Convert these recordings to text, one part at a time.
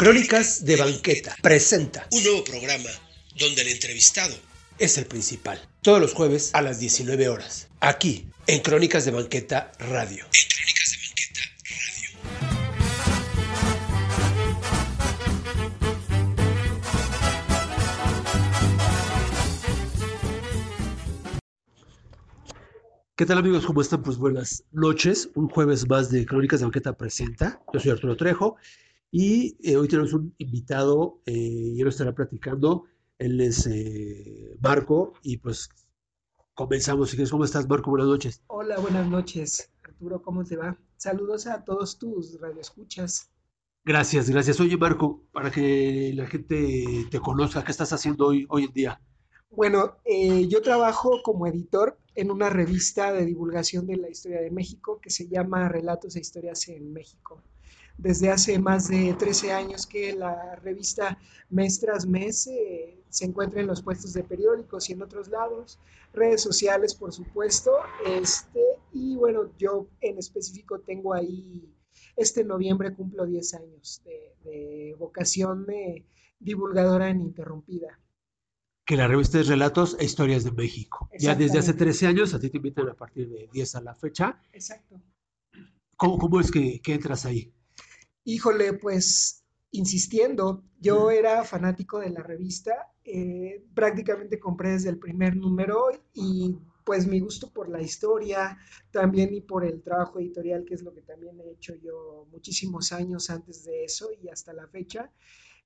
Crónicas de Banqueta presenta un nuevo programa donde el entrevistado es el principal. Todos los jueves a las 19 horas. Aquí, en Crónicas de Banqueta Radio. En Crónicas de Banqueta Radio. ¿Qué tal amigos? ¿Cómo están? Pues buenas noches. Un jueves más de Crónicas de Banqueta presenta. Yo soy Arturo Trejo y eh, hoy tenemos un invitado eh, y él estará platicando. Él es eh, Marco y pues comenzamos. ¿Cómo estás Marco? Buenas noches. Hola, buenas noches. Arturo, ¿cómo te va? Saludos a todos tus radioescuchas. Gracias, gracias. Oye Marco, para que la gente te conozca, ¿qué estás haciendo hoy, hoy en día? Bueno, eh, yo trabajo como editor en una revista de divulgación de la historia de México que se llama Relatos e Historias en México. Desde hace más de 13 años que la revista mes tras mes eh, se encuentra en los puestos de periódicos y en otros lados, redes sociales por supuesto, este, y bueno, yo en específico tengo ahí, este noviembre cumplo 10 años de, de vocación de divulgadora ininterrumpida que la revista es Relatos e Historias de México. Ya desde hace Exactamente. 13 años, a ti te invitan a partir de 10 a la fecha. Exacto. ¿Cómo, cómo es que, que entras ahí? Híjole, pues insistiendo, yo era fanático de la revista, eh, prácticamente compré desde el primer número y pues mi gusto por la historia, también y por el trabajo editorial, que es lo que también he hecho yo muchísimos años antes de eso y hasta la fecha.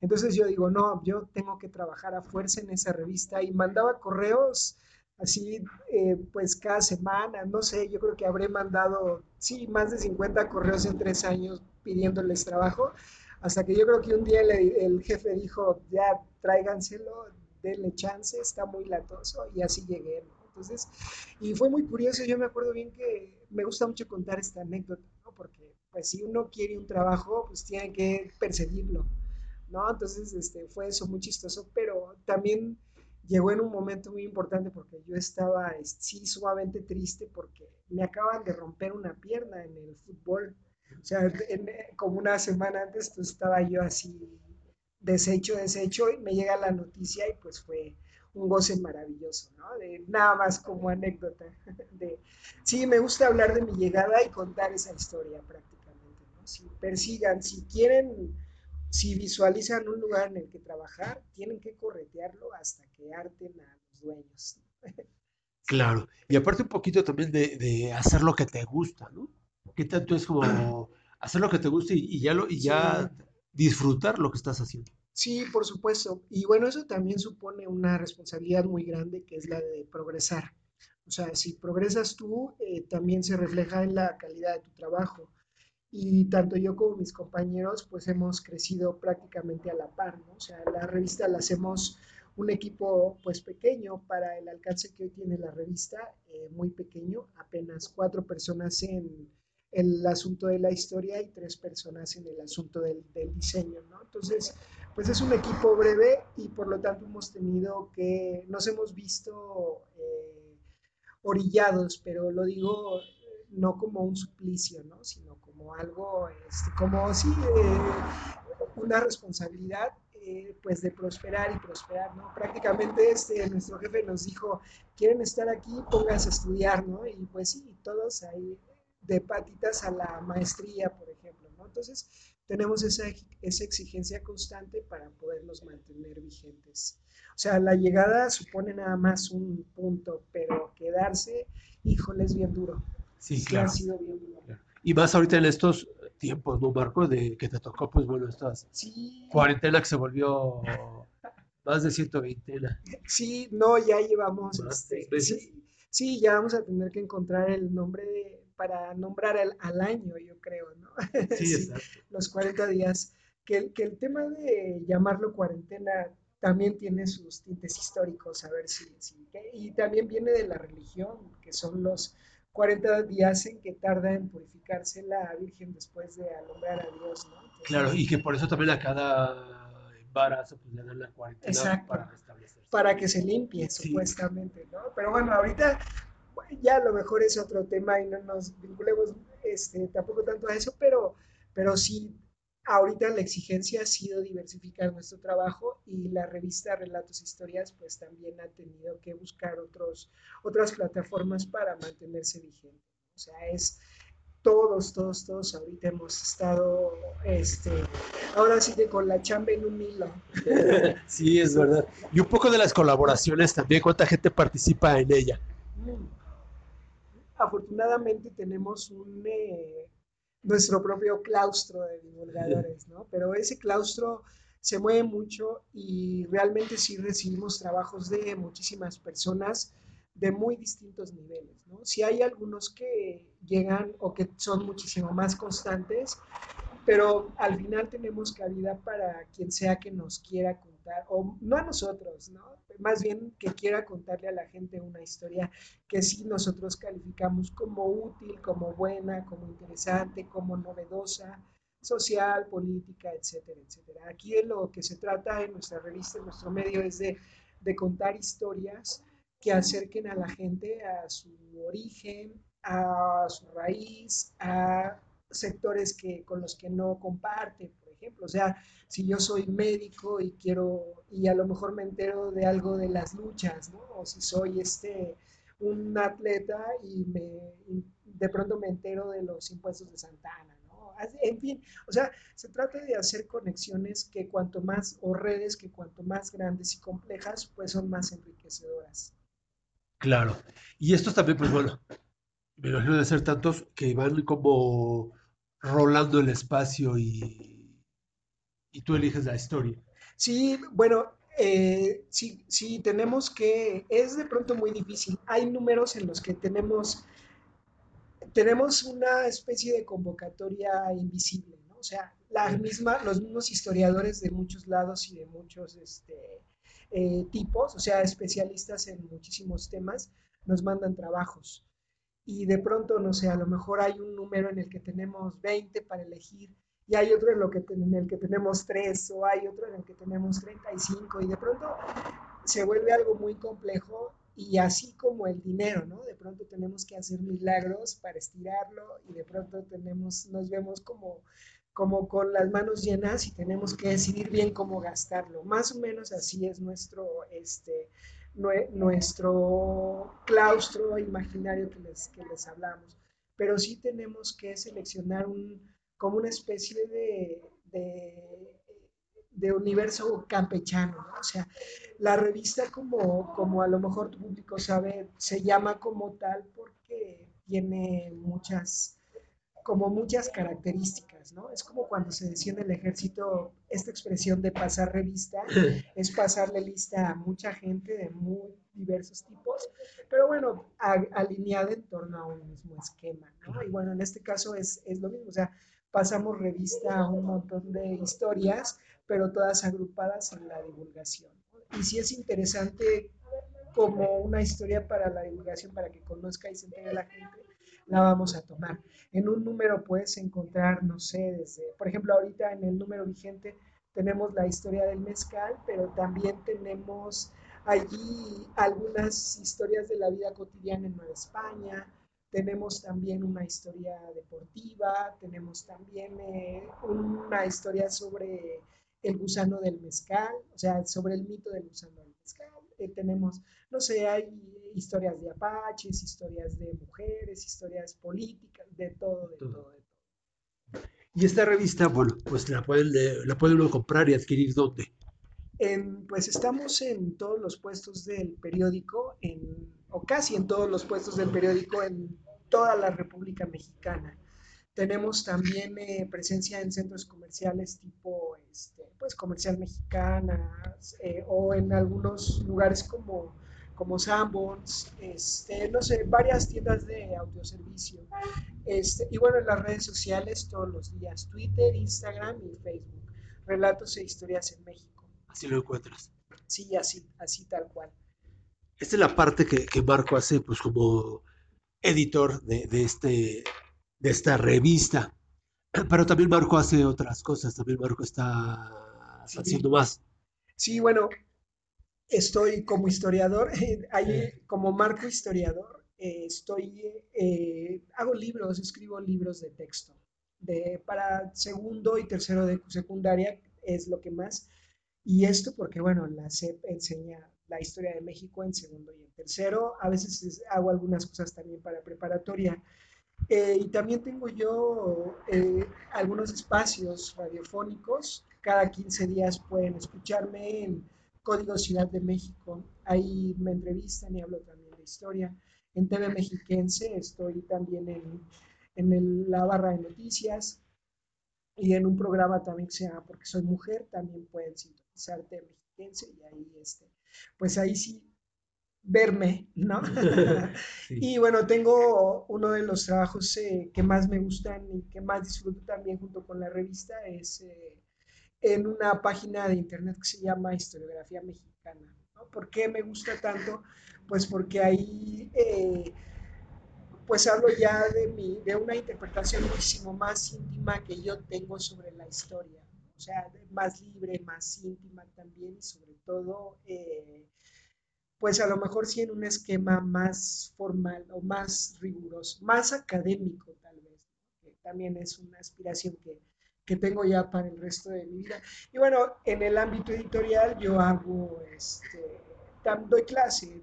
Entonces yo digo, no, yo tengo que trabajar a fuerza en esa revista y mandaba correos así, eh, pues cada semana, no sé, yo creo que habré mandado, sí, más de 50 correos en tres años pidiéndoles trabajo, hasta que yo creo que un día el, jefe dijo, ya tráiganselo, denle chance, está muy latoso, y así llegué, ¿no? Entonces, y fue muy curioso, yo me acuerdo bien que me gusta mucho contar esta anécdota, ¿no? Porque, pues, si uno quiere un trabajo, pues tiene que perseguirlo, ¿no? Entonces, este, fue eso muy chistoso, pero también llegó en un momento muy importante porque yo estaba, sí, sumamente triste porque me acaban de romper una pierna en el fútbol. O sea, como una semana antes pues, estaba yo así deshecho, deshecho, y me llega la noticia y pues fue un goce maravilloso, ¿no? De, nada más como anécdota. De, sí, me gusta hablar de mi llegada y contar esa historia prácticamente, ¿no? Si persigan, si quieren, si visualizan un lugar en el que trabajar, tienen que corretearlo hasta que harten a los dueños. Claro. Y aparte un poquito también de, de hacer lo que te gusta, ¿no? ¿Qué tanto es como hacer lo que te gusta y, y ya, lo, y ya disfrutar lo que estás haciendo? Sí, por supuesto. Y bueno, eso también supone una responsabilidad muy grande que es la de progresar. O sea, si progresas tú, eh, también se refleja en la calidad de tu trabajo. Y tanto yo como mis compañeros, pues hemos crecido prácticamente a la par, ¿no? O sea, la revista la hacemos un equipo pues pequeño para el alcance que hoy tiene la revista, eh, muy pequeño, apenas cuatro personas en el asunto de la historia y tres personas en el asunto del, del diseño, ¿no? Entonces, pues es un equipo breve y por lo tanto hemos tenido que, nos hemos visto eh, orillados, pero lo digo eh, no como un suplicio, ¿no? Sino como algo, este, como sí, eh, una responsabilidad pues de prosperar y prosperar, ¿no? Prácticamente este, nuestro jefe nos dijo, quieren estar aquí, pónganse a estudiar, ¿no? Y pues sí, todos ahí de patitas a la maestría, por ejemplo, ¿no? Entonces, tenemos esa, esa exigencia constante para podernos mantener vigentes. O sea, la llegada supone nada más un punto, pero quedarse, híjole, es bien duro. Sí, Sí, claro. ha sido bien duro. Y más ahorita en estos tiempos, ¿no, Marco? De que te tocó, pues bueno, estas Sí, cuarentena que se volvió más de 120. ¿no? sí, no, ya llevamos, este, sí, sí, ya vamos a tener que encontrar el nombre de- para nombrar al, al año, yo creo, ¿no? Sí, Sí. exacto. los 40 días, que, que el tema de llamarlo cuarentena también tiene sus tintes históricos, a ver si, si- y también viene de la religión, que son los 40 días en que tarda en purificarse la Virgen después de alumbrar a Dios, ¿no? Entonces, Claro, y que por eso también a cada embarazo pues, le dan la cuarentena Exacto. para restablecerse. para que se limpie, Sí. supuestamente, ¿no? Pero bueno, ahorita bueno, ya a lo mejor es otro tema y no nos vinculemos este, tampoco tanto a eso, pero, pero sí ahorita la exigencia ha sido diversificar nuestro trabajo y la revista Relatos e Historias pues también ha tenido que buscar otros, otras plataformas para mantenerse vigente. O sea, es todos, todos, todos ahorita hemos estado, este, ahora sí que con la chamba en un hilo. Sí, es verdad. Y un poco de las colaboraciones también, ¿cuánta gente participa en ella? Afortunadamente tenemos un, eh, nuestro propio claustro de divulgadores, ¿no? Pero ese claustro se mueve mucho y realmente sí recibimos trabajos de muchísimas personas de muy distintos niveles, ¿no? Si hay algunos que llegan o que son muchísimo más constantes, pero al final tenemos cabida para quien sea que nos quiera o no a nosotros, ¿no? Más bien que quiera contarle a la gente una historia que sí nosotros calificamos como útil, como buena, como interesante, como novedosa, social, política, etcétera, etcétera. Aquí de lo que se trata en nuestra revista, en nuestro medio, es de, de contar historias que acerquen a la gente a su origen, a su raíz, a sectores que, con los que no comparte, ejemplo. O sea, si yo soy médico y quiero, y a lo mejor me entero de algo de las luchas, ¿no? O si soy este, un atleta y, me, de pronto me entero de los impuestos de Santana, ¿no? En fin, o sea, se trata de hacer conexiones que cuanto más, o redes que cuanto más grandes y complejas, pues son más enriquecedoras. Claro. Y estos también, pues bueno, me imagino de ser tantos que van como rolando el espacio y, y tú eliges la historia. Sí, bueno, eh, sí, sí, tenemos que, es de pronto muy difícil. Hay números en los que tenemos, tenemos una especie de convocatoria invisible, ¿no? O sea, la misma, los mismos historiadores de muchos lados y de muchos este, eh, tipos, o sea, especialistas en muchísimos temas, nos mandan trabajos y de pronto, no sé, a lo mejor hay un número en el que tenemos 20 para elegir y hay otro en, el que tenemos 3 o hay otro en el que tenemos 35 y de pronto se vuelve algo muy complejo y así como el dinero, ¿no? De pronto tenemos que hacer milagros para estirarlo y de pronto tenemos, nos vemos como, como con las manos llenas y tenemos que decidir bien cómo gastarlo. Más o menos así es nuestro, este, nuestro claustro imaginario que les, que les hablamos. Pero sí tenemos que seleccionar un, como una especie de, de, universo campechano, ¿no? O sea, la revista como, como a lo mejor tu público sabe, se llama como tal porque tiene muchas como muchas características, ¿no? Es como cuando se decía en el ejército, esta expresión de pasar revista, es pasarle lista a mucha gente de muy diversos tipos, pero bueno, alineada en torno a un mismo esquema, ¿no? Y bueno, en este caso es, es lo mismo, o sea, pasamos revista a un montón de historias, pero todas agrupadas en la divulgación. Y sí es interesante como una historia para la divulgación, para que conozca y se entere la gente, la vamos a tomar. En un número puedes encontrar, no sé, desde, por ejemplo, ahorita en el número vigente tenemos la historia del mezcal, pero también tenemos allí algunas historias de la vida cotidiana en Nueva España, tenemos también una historia deportiva, tenemos también eh, una historia sobre el gusano del mezcal, o sea, sobre el mito del gusano del mezcal. Eh, tenemos, no sé, hay historias de apaches, historias de mujeres, historias políticas, de todo, de todo, de todo. Y esta revista, bueno, pues la pueden, la puede uno comprar y adquirir ¿dónde? En, pues estamos en todos los puestos del periódico, en, o casi en todos los puestos del periódico en toda la República Mexicana. Tenemos también eh, presencia en centros comerciales tipo, este, pues, comercial mexicana eh, o en algunos lugares como como Sanborns, este, no sé, varias tiendas de autoservicio. Este, y bueno, en las redes sociales todos los días, Twitter, Instagram y Facebook. Relatos e historias en México. Así lo encuentras. Sí, así, así tal cual. Esta es la parte que, que Marco hace pues como editor de, de, este, de esta revista. Pero también Marco hace otras cosas, también Marco está haciendo más. Sí, bueno, estoy como historiador, ahí, como marco historiador, eh, estoy, eh, hago libros, escribo libros de texto. de, para segundo y tercero de secundaria es lo que más. Y esto porque, bueno, la SEP enseña la historia de México en segundo y en tercero. A veces hago algunas cosas también para preparatoria. Eh, y también tengo yo eh, algunos espacios radiofónicos. Cada 15 días pueden escucharme en Código Ciudad de México. Ahí me entrevistan y hablo también de historia. En TV Mexiquense estoy también en, en la barra de noticias y en un programa también que se llama Porque Soy Mujer, también pueden sintonizar TV Y ahí, este, pues ahí sí verme, ¿no? Y bueno, tengo uno de los trabajos eh, que más me gustan y que más disfruto también junto con la revista, es eh, en una página de internet que se llama Historiografía Mexicana. ¿no? ¿Por qué me gusta tanto? Pues porque ahí eh, pues hablo ya de, mi, de una interpretación muchísimo más íntima que yo tengo sobre la historia. O sea, más libre, más íntima también y sobre todo pues a lo mejor sí en un esquema más formal o más riguroso, más académico tal vez, que también es una aspiración que, que, tengo ya para el resto de mi vida. Y bueno, en el ámbito editorial yo hago, este, doy clase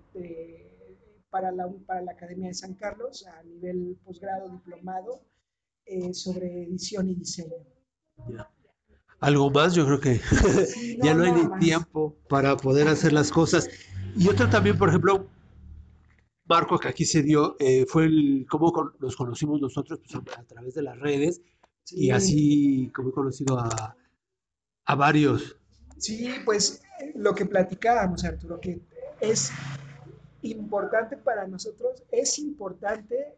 para, la, para la Academia de San Carlos a nivel posgrado, diplomado, eh, sobre edición y diseño. Algo más, yo creo que ya no, hay ni tiempo para poder hacer las cosas. Y otro también, por ejemplo, Marco, que aquí se dio, eh, fue el cómo nos conocimos nosotros pues, a, través de las redes y así como he conocido a, a varios. Sí, pues lo que platicábamos, Arturo, que es importante para nosotros, es importante,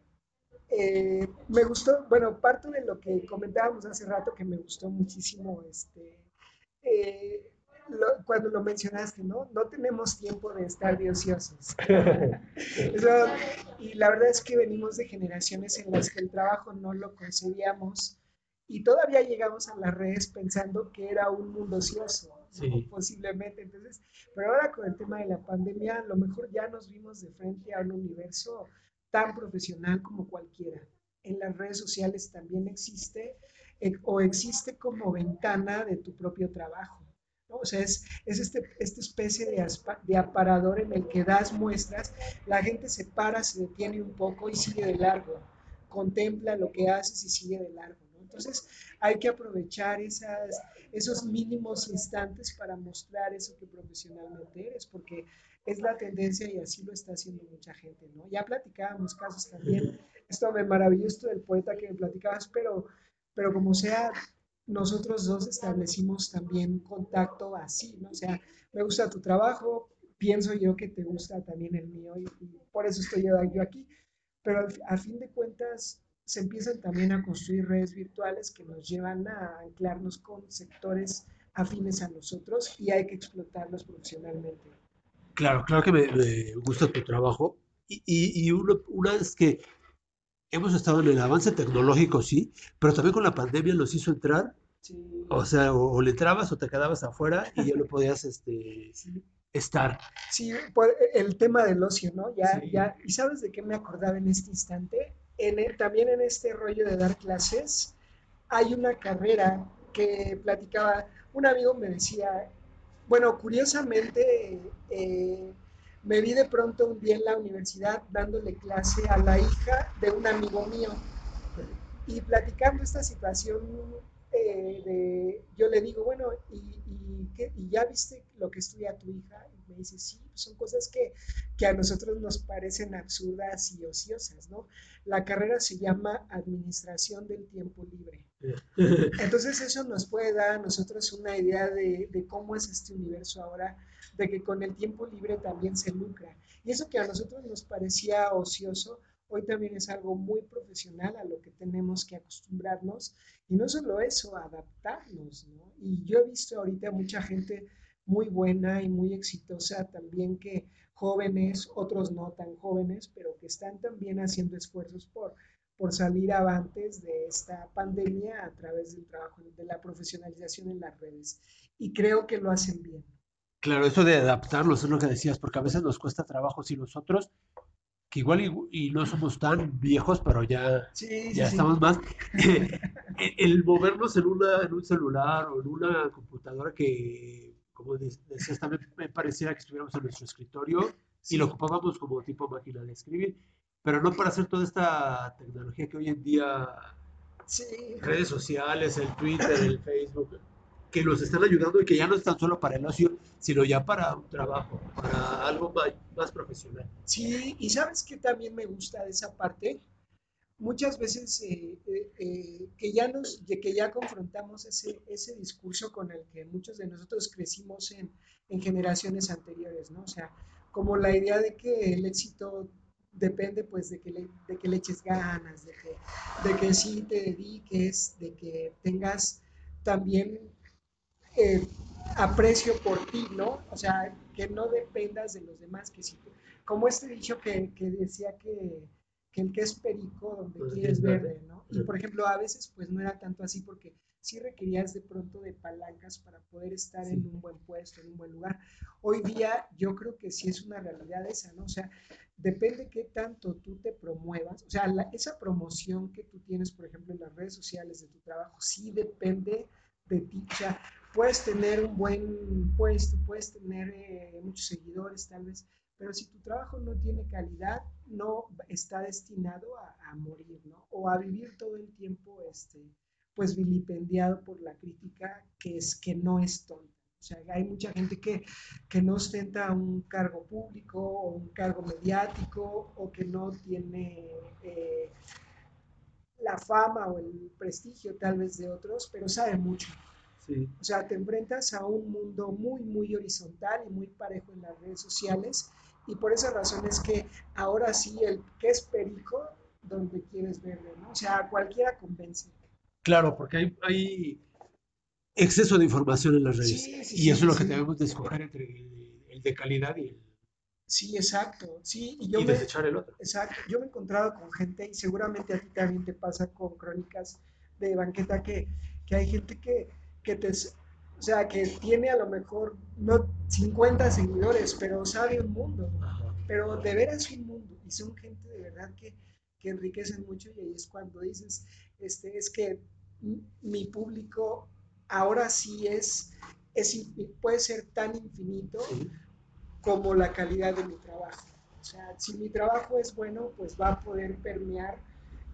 eh, me gustó, bueno, parte de lo que comentábamos hace rato que me gustó muchísimo, este, eh, cuando lo mencionaste, ¿no? No tenemos tiempo de estar de ociosos. y la verdad es que venimos de generaciones en las que el trabajo no lo concebíamos y todavía llegamos a las redes pensando que era un mundo ocioso, posiblemente. Entonces, pero ahora con el tema de la pandemia, a lo mejor ya nos vimos de frente a un universo tan profesional como cualquiera. En las redes sociales también existe eh, o existe como ventana de tu propio trabajo. O sea, es, este, esta especie de, de, aparador en el que das muestras, la gente se para, se detiene un poco y sigue de largo, contempla lo que haces y sigue de largo. Entonces, hay que aprovechar esas, esos mínimos instantes para mostrar eso que profesionalmente eres, porque es la tendencia y así lo está haciendo mucha gente, ¿no? Ya platicábamos casos también, esto me maravilló esto del poeta que me platicabas, pero, pero como sea, nosotros dos establecimos también contacto así, ¿no? O sea, me gusta tu trabajo, pienso yo que te gusta también el mío y, por eso estoy yo aquí, pero a fin de cuentas se empiezan también a construir redes virtuales que nos llevan a anclarnos con sectores afines a nosotros y hay que explotarlos profesionalmente. Claro, claro que me, gusta tu trabajo y, y, y uno, una vez que hemos estado en el avance tecnológico, sí, pero también con la pandemia nos hizo entrar. O sea, o, le entrabas o te quedabas afuera y ya no podías este, estar. Sí, el tema del ocio, ¿no? Ya, ya, ¿y sabes de qué me acordaba en este instante? En también en este rollo de dar clases, hay una carrera que platicaba, un amigo me decía, bueno, curiosamente, eh, me vi de pronto un día en la universidad dándole clase a la hija de un amigo mío y platicando esta situación eh, de, yo le digo, bueno, ¿y, y, ya viste lo que estudia tu hija? Me dice, sí, pues son cosas que, que a nosotros nos parecen absurdas y ociosas, ¿no? La carrera se llama Administración del Tiempo Libre. Entonces eso nos puede dar a nosotros una idea de, de cómo es este universo ahora de que con el tiempo libre también se lucra. Y eso que a nosotros nos parecía ocioso, hoy también es algo muy profesional a lo que tenemos que acostumbrarnos. Y no solo eso, adaptarnos. ¿no? Y yo he visto ahorita mucha gente muy buena y muy exitosa también que jóvenes, otros no tan jóvenes, pero que están también haciendo esfuerzos por, por salir avantes de esta pandemia a través del trabajo, de la profesionalización en las redes. Y creo que lo hacen bien. Claro, eso de adaptarlos es lo que decías, porque a veces nos cuesta trabajo si nosotros que igual y, y no somos tan viejos, pero ya, Sí, sí, ya sí. estamos más. el, el movernos en, una, en un celular o en una computadora que, como de- decías, también me pareciera que estuviéramos en nuestro escritorio y lo ocupábamos como tipo máquina de escribir, pero no para hacer toda esta tecnología que hoy en día, Sí, redes sociales, el Twitter, el Facebook, que nos están ayudando y que ya no es tan solo para el ocio, sino ya para un trabajo, para algo más, más profesional. Sí, y sabes que también me gusta de esa parte. Muchas veces eh, eh, eh, que ya nos, que ya confrontamos ese, ese discurso con el que muchos de nosotros crecimos en, en generaciones anteriores, ¿no? O sea, como la idea de que el éxito depende pues de que le, de que le eches ganas, de que, de que sí te dediques, de que tengas también aprecio por ti, ¿no? O sea, que no dependas de los demás, que si, como este dicho que, que decía que, que el que es perico donde Pues quieres es verde. ¿no? Y por ejemplo, a veces pues no era tanto así porque sí requerías de pronto de palancas para poder estar en Sí. un buen puesto, en un buen lugar. Hoy día yo creo que sí es una realidad esa, ¿no? O sea, depende qué tanto tú te promuevas, o sea, la- esa promoción que tú tienes, por ejemplo, en las redes sociales de tu trabajo, sí depende de ti, o sea, puedes tener un buen puesto, puedes tener eh, muchos seguidores tal vez, pero si tu trabajo no tiene calidad, no está destinado a, a morir, ¿no? O a vivir todo el tiempo, este, pues vilipendiado por la crítica, que es que no es tonta. O sea, hay mucha gente que, que no ostenta un cargo público o un cargo mediático o que no tiene eh, la fama o el prestigio tal vez de otros, pero sabe mucho. Sí. O sea, te enfrentas a un mundo muy, muy horizontal y muy parejo en las redes sociales y por esa razón es que ahora sí el que es perico, donde quieres verlo, ¿no? O sea, cualquiera convence. Claro, porque hay, hay exceso de información en las redes. Sí, sí, y sí, eso es lo que debemos de escoger entre el, el de calidad y, el, Sí, exacto. Sí, y yo y me, desechar el otro. exacto, yo me he encontrado con gente y seguramente a ti también te pasa con crónicas de banqueta que, que hay gente que, que te, o sea, que tiene a lo mejor no 50 seguidores, pero sabe un mundo. Ajá. pero de veras un mundo y son gente de verdad que, que enriquecen mucho y ahí es cuando dices, este, es que mi público ahora sí es, es, puede ser tan infinito Sí. como la calidad de mi trabajo. O sea, si mi trabajo es bueno, pues va a poder permear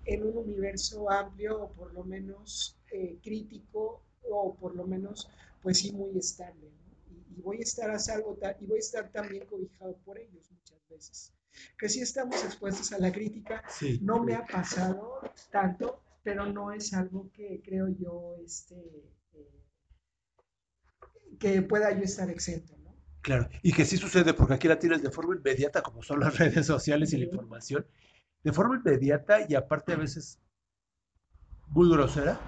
en un universo amplio o por lo menos eh, crítico o por lo menos, pues sí, muy estable. ¿no? Y, y voy a estar a salvo y voy a estar también cobijado por ellos muchas veces. Que sí estamos expuestos a la crítica, Sí. no me ha pasado tanto, pero no es algo que creo yo este, eh, que pueda yo estar exento, ¿no? Claro, y que sí sucede porque aquí la tienes de forma inmediata, como son las redes sociales y la información, de forma inmediata y aparte a veces muy grosera.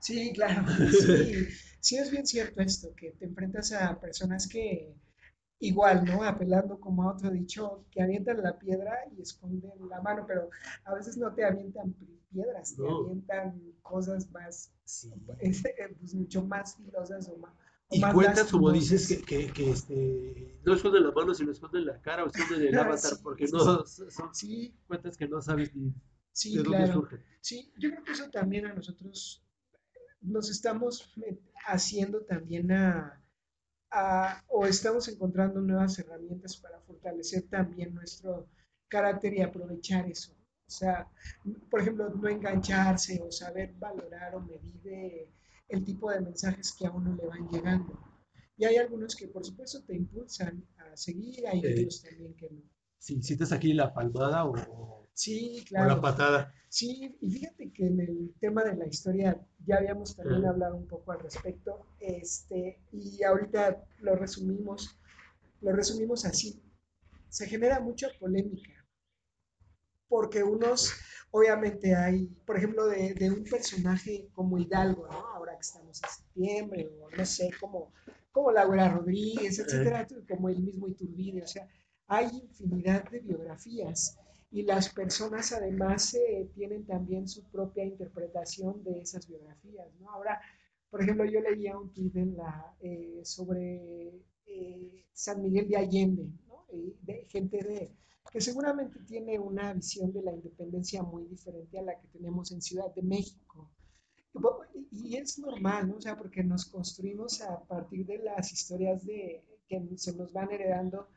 Sí, claro, sí, sí es bien cierto esto, que te enfrentas a personas que igual, ¿no? Apelando como a otro dicho, que avientan la piedra y esconden la mano, pero a veces no te avientan pi- piedras, te avientan cosas más, Sí. eh, pues mucho más filosas o más, o Y más cuentas, como dices, que, que, que, este, no esconden la mano, sino esconden la cara o esconden el avatar, sí, porque no son Sí, cuentas que no sabes ni sí, de dónde claro. surgen. Sí, yo creo que eso también a nosotros nos estamos haciendo también a, a- o estamos encontrando nuevas herramientas para fortalecer también nuestro carácter y aprovechar eso. O sea, por ejemplo, no engancharse o saber valorar o medir eh, el tipo de mensajes que a uno le van llegando. Y hay algunos que por supuesto te impulsan a seguir, hay Eh, otros también que no. Si sientes aquí la palmada o, Sí, o la claro. patada. Sí, y fíjate que en el tema de la historia ya habíamos también Ajá. hablado un poco al respecto, este, y ahorita lo resumimos, lo resumimos así. Se genera mucha polémica, porque unos, obviamente hay, por ejemplo, de, de un personaje como Hidalgo, ¿no? Ahora que estamos en septiembre, o no sé, como, como Laura Rodríguez, etcétera, como el mismo Iturbide, o sea, hay infinidad de biografías y las personas además eh, tienen también su propia interpretación de esas biografías, ¿no? Ahora, por ejemplo, yo leía un tuit eh, sobre eh, San Miguel de Allende, ¿no? Y de gente de, que seguramente tiene una visión de la independencia muy diferente a la que tenemos en Ciudad de México. Y es normal, ¿no? O sea, porque nos construimos a partir de las historias de, que se nos van heredando,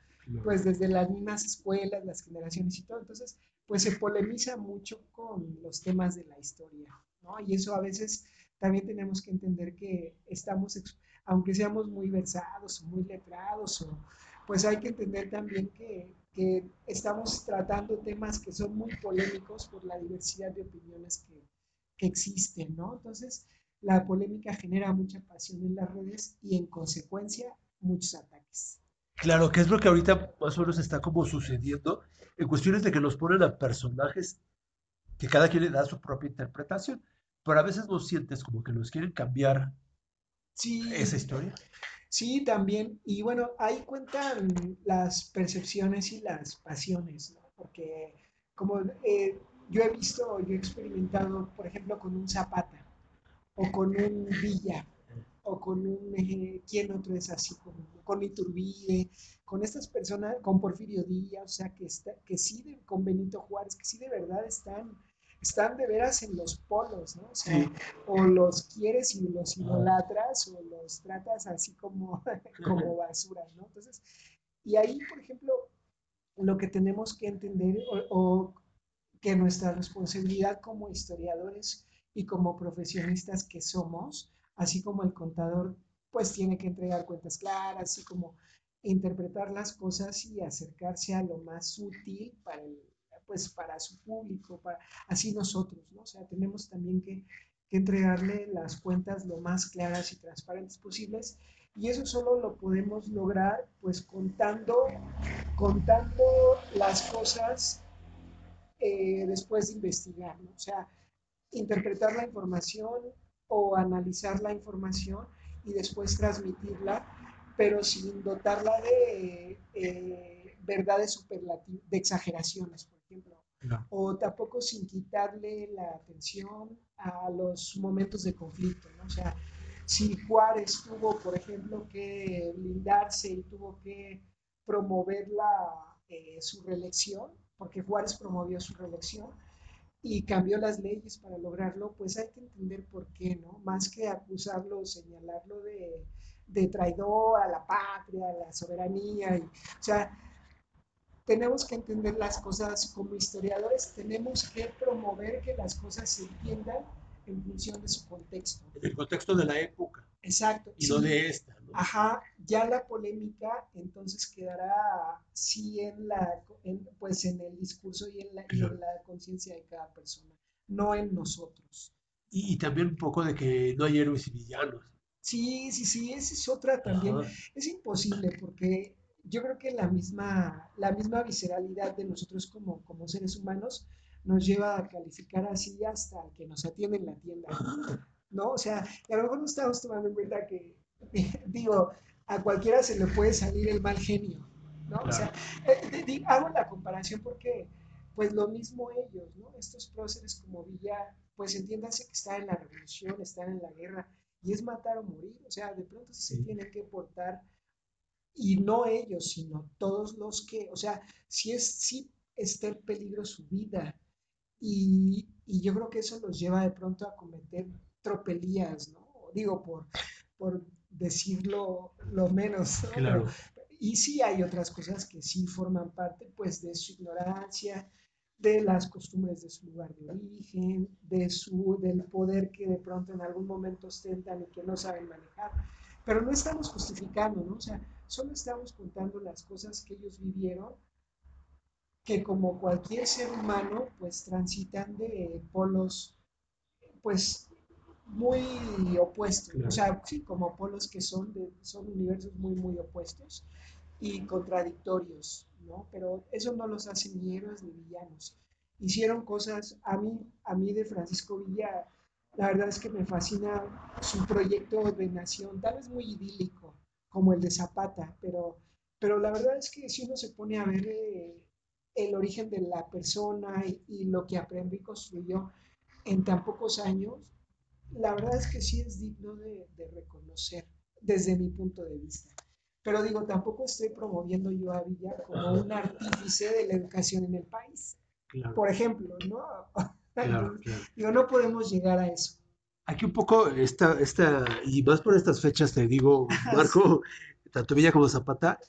pues desde las mismas escuelas, las generaciones y todo. Entonces, pues se polemiza mucho con los temas de la historia, ¿no? Y eso a veces también tenemos que entender que estamos, aunque seamos muy versados o muy letrados, o, pues hay que entender también que, que estamos tratando temas que son muy polémicos por la diversidad de opiniones que, que existen, ¿no? Entonces, la polémica genera mucha pasión en las redes y en consecuencia muchos ataques. Claro, que es lo que ahorita más o menos está como sucediendo en cuestiones de que nos ponen a personajes que cada quien le da su propia interpretación, pero a veces no sientes como que nos quieren cambiar sí, esa historia. Sí, también. Y bueno, ahí cuentan las percepciones y las pasiones, ¿no? Porque como eh, yo he visto, yo he experimentado, por ejemplo, con un Zapata o con un Villa o con un, eh, ¿quién otro es así? Con, con Iturbide, con estas personas, con Porfirio Díaz, o sea, que, está, que sí, de, con Benito Juárez, que sí de verdad están, están de veras en los polos, ¿no? O sea, o los quieres y los idolatras o los tratas así como, como basura, ¿no? Entonces, y ahí, por ejemplo, lo que tenemos que entender o, o que nuestra responsabilidad como historiadores y como profesionistas que somos, así como el contador pues tiene que entregar cuentas claras, así como interpretar las cosas y acercarse a lo más útil para, el, pues, para su público, para, así nosotros, ¿no? O sea, tenemos también que, que entregarle las cuentas lo más claras y transparentes posibles y eso solo lo podemos lograr pues contando, contando las cosas eh, después de investigar, ¿no? O sea, interpretar la información o analizar la información y después transmitirla, pero sin dotarla de eh, verdades superlativas, de exageraciones, por ejemplo. No. O tampoco sin quitarle la atención a los momentos de conflicto, ¿no? O sea, si Juárez tuvo, por ejemplo, que blindarse y tuvo que promover la, eh, su reelección, porque Juárez promovió su reelección, y cambió las leyes para lograrlo, pues hay que entender por qué, ¿no? Más que acusarlo o señalarlo de, de, traidor a la patria, a la soberanía. Y, o sea, tenemos que entender las cosas como historiadores, tenemos que promover que las cosas se entiendan en función de su contexto. En el contexto de la época. Exacto. Y sí. no de esta. Ajá, ya la polémica entonces quedará sí en la, en, pues en el discurso y en la, claro. la conciencia de cada persona, no en nosotros. Y, y, también un poco de que no hay héroes y villanos. Sí, sí, sí, esa es otra también. Ajá. Es imposible porque yo creo que la misma, la misma visceralidad de nosotros como, como seres humanos nos lleva a calificar así hasta que nos atiende en la tienda. ¿no? O sea, a lo mejor no estamos tomando en cuenta que, digo, a cualquiera se le puede salir el mal genio, ¿no? Claro. O sea, eh, eh, hago la comparación porque, pues lo mismo ellos, ¿no? Estos próceres como Villa, pues entiéndase que están en la revolución, están en la guerra, y es matar o morir, o sea, de pronto se sí. tienen que portar, y no ellos, sino todos los que, o sea, si es, si está en peligro su vida, y, y yo creo que eso los lleva de pronto a cometer tropelías, ¿no? Digo, por, por decirlo lo menos. ¿no? Claro. Pero, y sí hay otras cosas que sí forman parte, pues, de su ignorancia, de las costumbres de su lugar de origen, de su, del poder que de pronto en algún momento ostentan y que no saben manejar. Pero no estamos justificando, ¿no? O sea, solo estamos contando las cosas que ellos vivieron que como cualquier ser humano, pues transitan de polos, pues muy opuestos, claro. o sea, sí, como polos que son, de, son universos muy, muy opuestos y contradictorios, ¿no? Pero eso no los hace ni héroes ni villanos. Hicieron cosas, a mí, a mí de Francisco Villa, la verdad es que me fascina su proyecto de nación, tal vez muy idílico, como el de Zapata, pero, pero la verdad es que si uno se pone a ver eh, el origen de la persona y, y lo que aprendió y construyó en tan pocos años, la verdad es que sí es digno de, de, reconocer desde mi punto de vista. pero digo, tampoco estoy promoviendo yo a Villa como un artífice de la educación en el país. Claro, Por ejemplo, ¿no? claro, claro. Digo, no podemos llegar a eso. Aquí un poco esta, esta, y más por estas fechas te digo, Marco, tanto Villa como Zapata,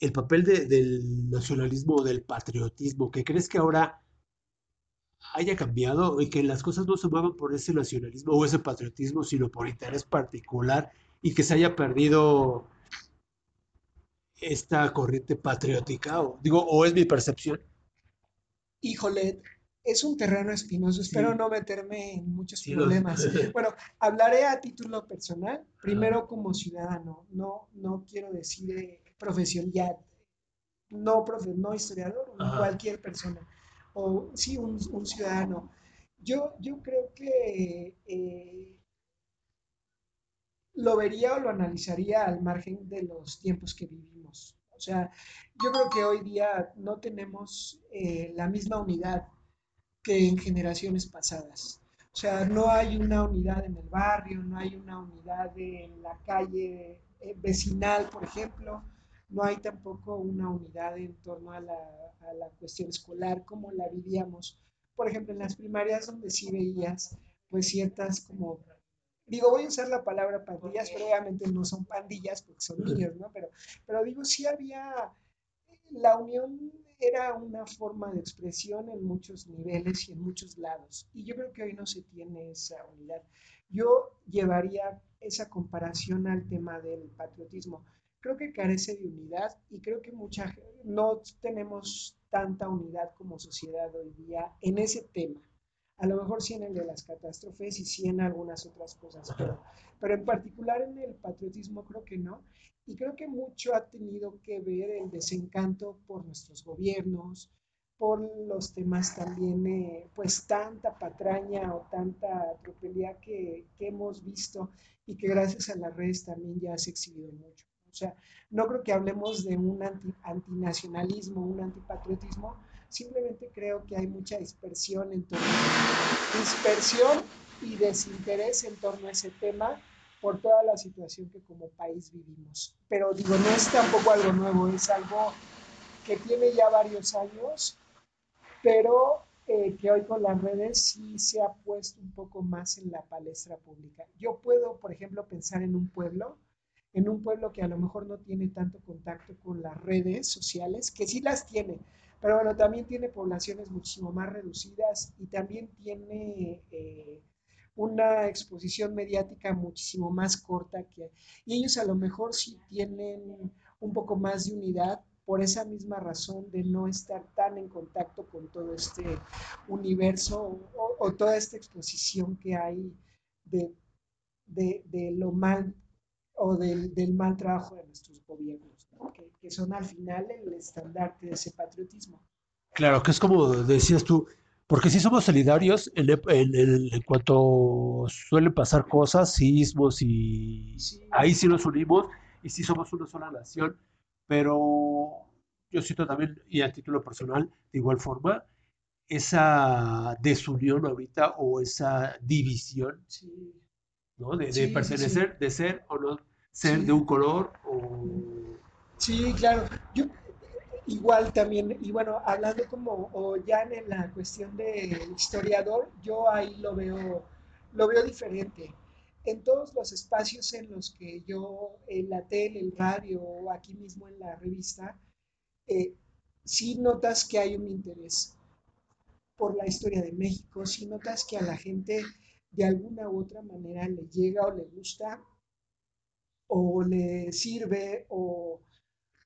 el papel de- del nacionalismo o del patriotismo, que crees que ahora haya cambiado y que las cosas no se muevan por ese nacionalismo o ese patriotismo, sino por interés particular y que se haya perdido esta corriente patriótica, o digo, o es mi percepción. Híjole, es un terreno espinoso, espero Sí. no meterme en muchos Sí, problemas. Bueno, hablaré a título personal, primero como ciudadano, no, no quiero decir eh, profesión ya, no, profe, no historiador, cualquier persona, o sí, un, ciudadano. Yo, yo creo que eh, lo vería o lo analizaría al margen de los tiempos que vivimos. O sea, yo creo que hoy día no tenemos eh, la misma unidad que en generaciones pasadas. O sea, no hay una unidad en el barrio, no hay una unidad en la calle eh, vecinal, por ejemplo, no hay tampoco una unidad en torno a la, a la cuestión escolar como la vivíamos. Por ejemplo, en las primarias donde sí veías pues ciertas como, digo, voy a usar la palabra pandillas, pero obviamente no son pandillas porque son niños, ¿no? Pero, pero digo, sí había, la unión era una forma de expresión en muchos niveles y en muchos lados. Y yo creo que hoy no se tiene esa unidad. Yo llevaría esa comparación al tema del patriotismo. Creo que carece de unidad y creo que mucha no tenemos tanta unidad como sociedad hoy día en ese tema. A lo mejor sí en el de las catástrofes y sí en algunas otras cosas, pero, pero en particular en el patriotismo creo que no. Y creo que mucho ha tenido que ver el desencanto por nuestros gobiernos, por los temas también, eh, pues tanta patraña o tanta tropelía que, que hemos visto y que gracias a las redes también ya se ha exhibido mucho. Sea, no creo que hablemos de un anti, antinacionalismo, un antipatriotismo, simplemente creo que hay mucha dispersión en torno, dispersión y desinterés en torno a ese tema por toda la situación que como país vivimos. Pero digo, no es tampoco algo nuevo, es algo que tiene ya varios años, pero eh, que hoy con las redes sí se ha puesto un poco más en la palestra pública. Yo puedo, por ejemplo, pensar en un pueblo, en un pueblo que a lo mejor no tiene tanto contacto con las redes sociales, que sí las tiene, pero bueno, también tiene poblaciones muchísimo más reducidas y también tiene eh, una exposición mediática muchísimo más corta que y ellos a lo mejor sí tienen un poco más de unidad por esa misma razón de no estar tan en contacto con todo este universo o, o toda esta exposición que hay de, de, de lo mal o del, del, mal trabajo de nuestros gobiernos, ¿no? que, que, son al final el estandarte de ese patriotismo. Claro, que es como decías tú, porque si somos solidarios en, en, en, en cuanto suelen pasar cosas, sismos y sí. ahí sí nos unimos y sí somos una sola nación, pero yo siento también, y a título personal, de igual forma, esa desunión ahorita o esa división, sí. ¿no? De, de sí, pertenecer, sí, de ser o no ser de un color o... Sí, claro. Yo igual también, y bueno, hablando como o ya en la cuestión de historiador, yo ahí lo veo, lo veo diferente. En todos los espacios en los que yo, en la tele, el radio o aquí mismo en la revista, eh, sí notas que hay un interés por la historia de México, sí notas que a la gente de alguna u otra manera le llega o le gusta o le sirve o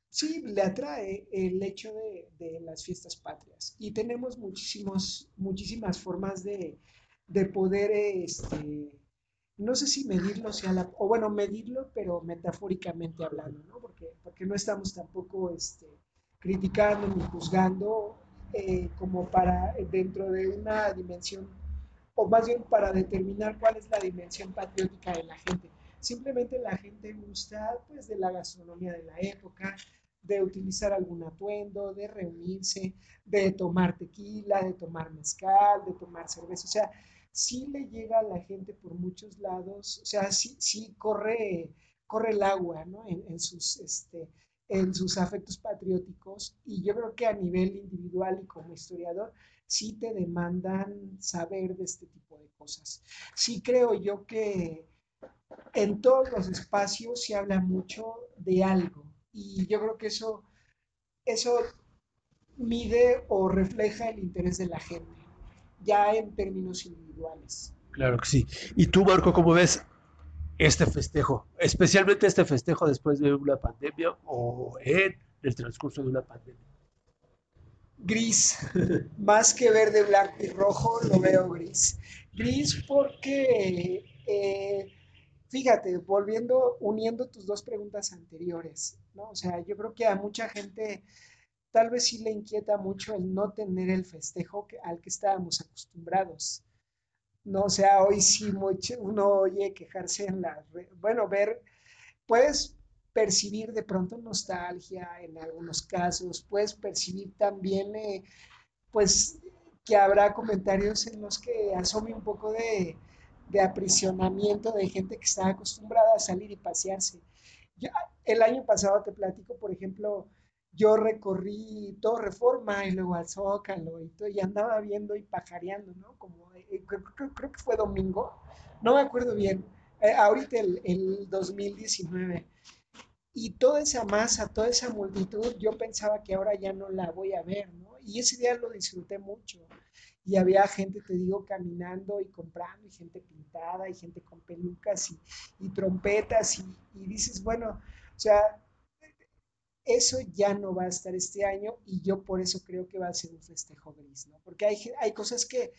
sí le atrae el hecho de, de las fiestas patrias. Y tenemos muchísimos, muchísimas formas de, de poder, este, no sé si medirlo, sea la, o bueno, medirlo, pero metafóricamente hablando, ¿no? Porque, porque no estamos tampoco este, criticando ni juzgando eh, como para dentro de una dimensión, o más bien para determinar cuál es la dimensión patriótica de la gente. Simplemente la gente gusta pues de la gastronomía de la época, de utilizar algún atuendo, de reunirse, de tomar tequila, de tomar mezcal, de tomar cerveza. O sea, sí le llega a la gente por muchos lados, o sea, sí, sí corre, corre el agua, ¿no? En, en sus, este, en sus afectos patrióticos y yo creo que a nivel individual y como historiador sí te demandan saber de este tipo de cosas. Sí creo yo que en todos los espacios se habla mucho de algo y yo creo que eso, eso mide o refleja el interés de la gente, ya en términos individuales. Claro que sí. ¿Y tú, Marco, cómo ves este festejo? Especialmente este festejo después de una pandemia o en el transcurso de una pandemia. Gris, más que verde, blanco y rojo, lo veo gris. Gris porque, eh, fíjate, volviendo, uniendo tus dos preguntas anteriores, ¿no? O sea, yo creo que a mucha gente tal vez sí le inquieta mucho el no tener el festejo al que estábamos acostumbrados. No, o sea, hoy sí mucho, uno oye quejarse en la, bueno, ver, puedes percibir de pronto nostalgia en algunos casos, puedes percibir también, eh, pues, que habrá comentarios en los que asome un poco de, de aprisionamiento de gente que está acostumbrada a salir y pasearse. el año pasado te platico, por ejemplo, yo recorrí todo Reforma y luego al Zócalo y, todo, y andaba viendo y pajareando, ¿no? Como, eh, creo, creo, que fue domingo, no me acuerdo bien, eh, ahorita el, el 2019. Y toda esa masa, toda esa multitud, yo pensaba que ahora ya no la voy a ver, ¿no? Y ese día lo disfruté mucho. Y había gente, te digo, caminando y comprando, y gente pintada, y gente con pelucas y, y trompetas, y, y dices, bueno, o sea, eso ya no va a estar este año y yo por eso creo que va a ser un festejo gris, ¿no? Porque hay, hay cosas que,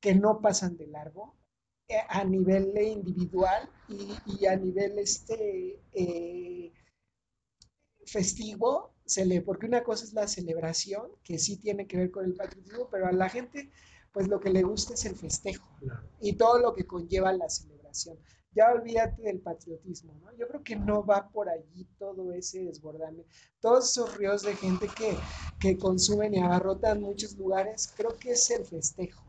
que no pasan de largo eh, a nivel individual y, y a nivel este, eh, festivo, se le, porque una cosa es la celebración, que sí tiene que ver con el patriotismo, pero a la gente, pues lo que le gusta es el festejo y todo lo que conlleva la celebración ya olvídate del patriotismo, ¿no? Yo creo que no va por allí todo ese desbordamiento. Todos esos ríos de gente que, que consumen y abarrotan muchos lugares, creo que es el festejo,